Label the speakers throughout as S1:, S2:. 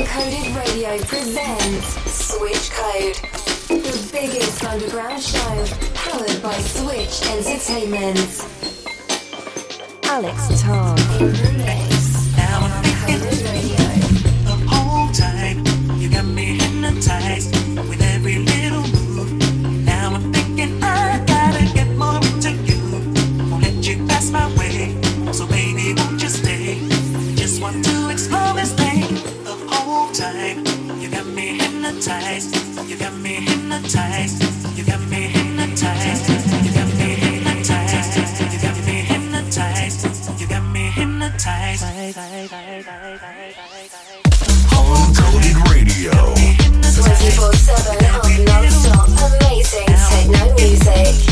S1: Uncoded Radio presents Switch Code, the biggest underground show powered by Switch Entertainment. Alevtav in the mix.
S2: Now I'm
S1: Uncoded Radio.
S2: the whole time. You got me hypnotized You got me hypnotized. You got me hypnotized. You got me hypnotized. You got me hypnotized. You got me hypnotized. You got me hypnotized.
S3: Uncoded Radio.
S1: 24 7 of non stop amazing techno music.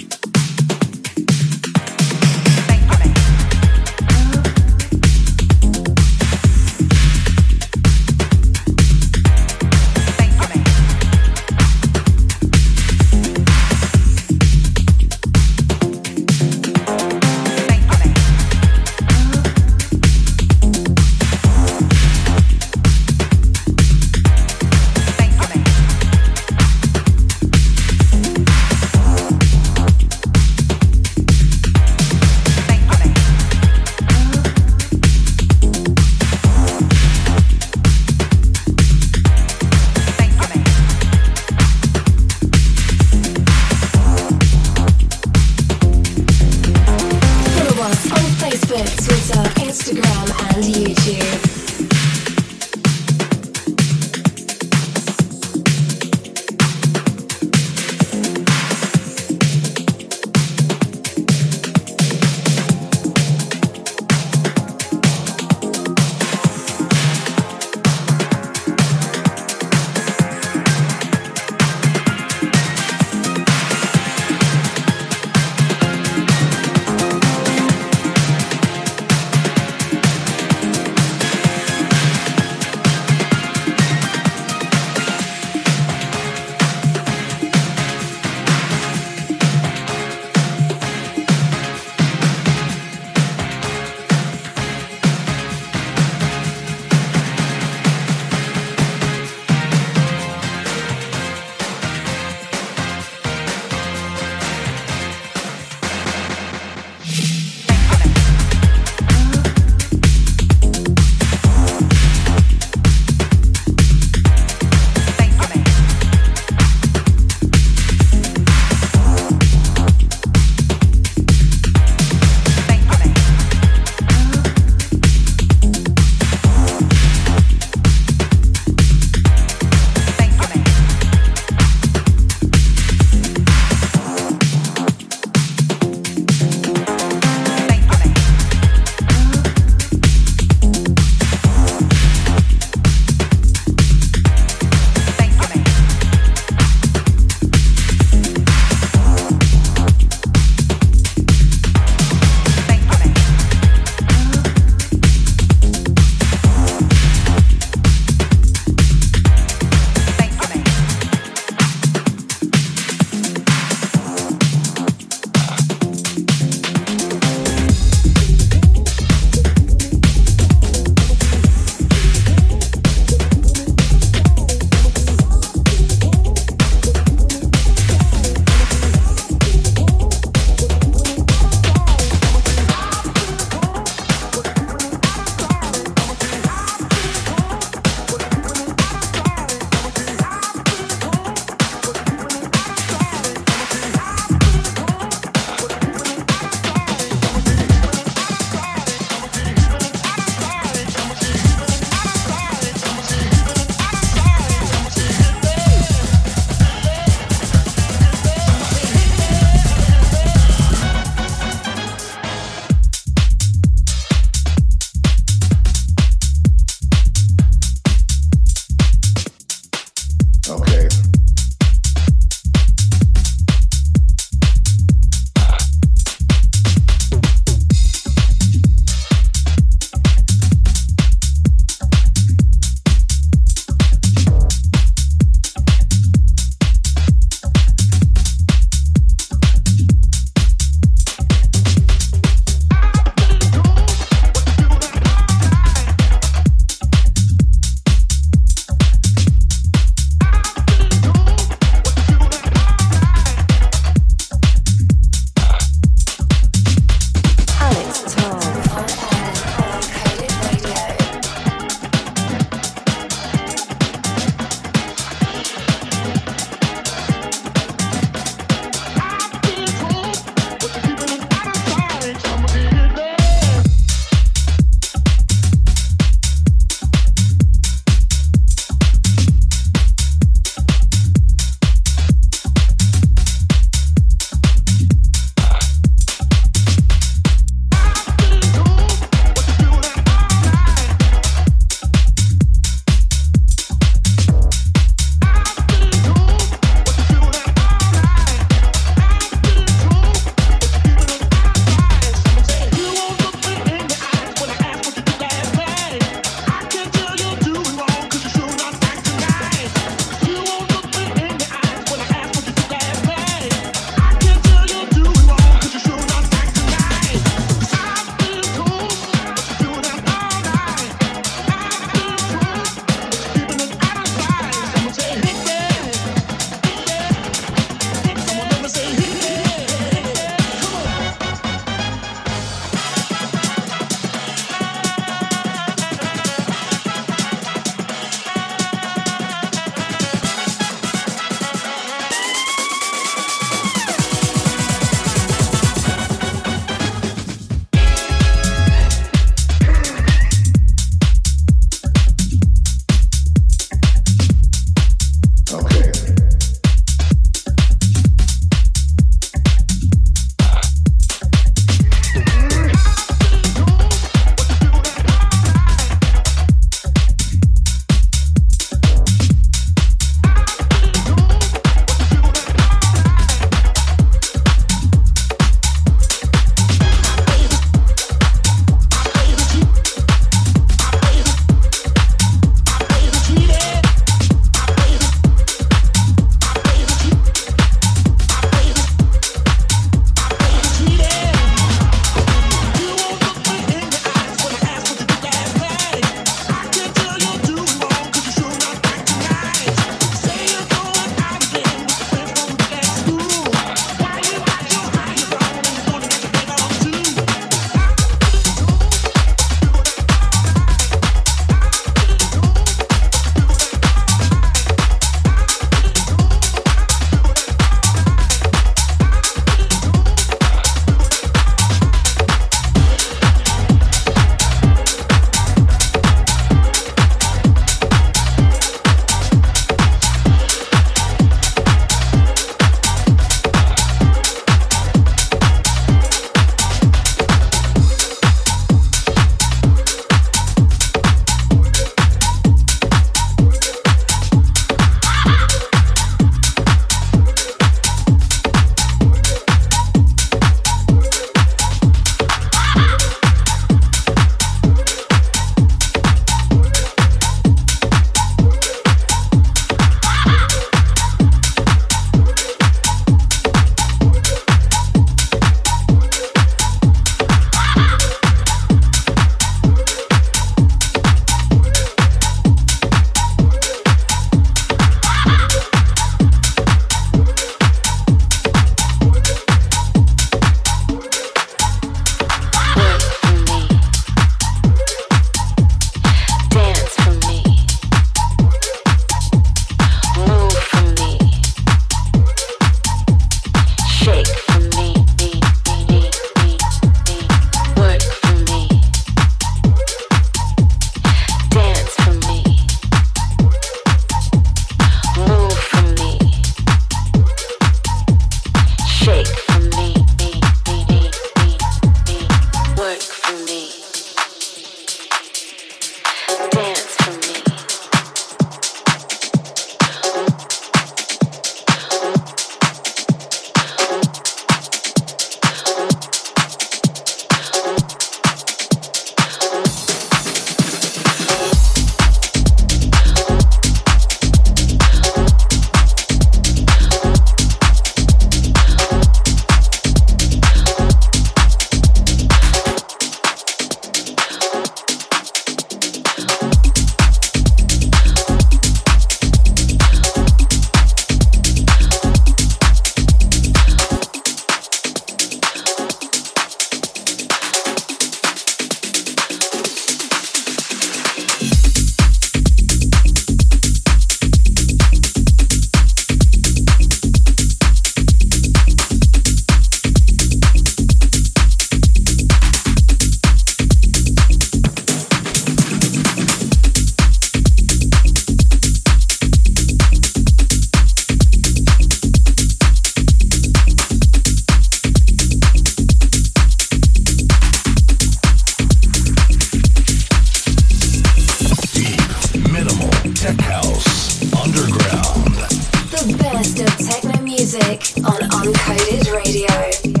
S2: the
S4: best of techno music on Uncoded Radio.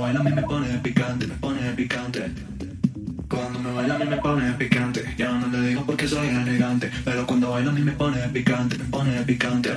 S4: Cuando baila a mí me pone picante, me pone picante. Cuando me baila a mí me pone picante. Ya no le digo porque soy
S5: elegante, pero cuando baila a mí me pone picante, me pone picante.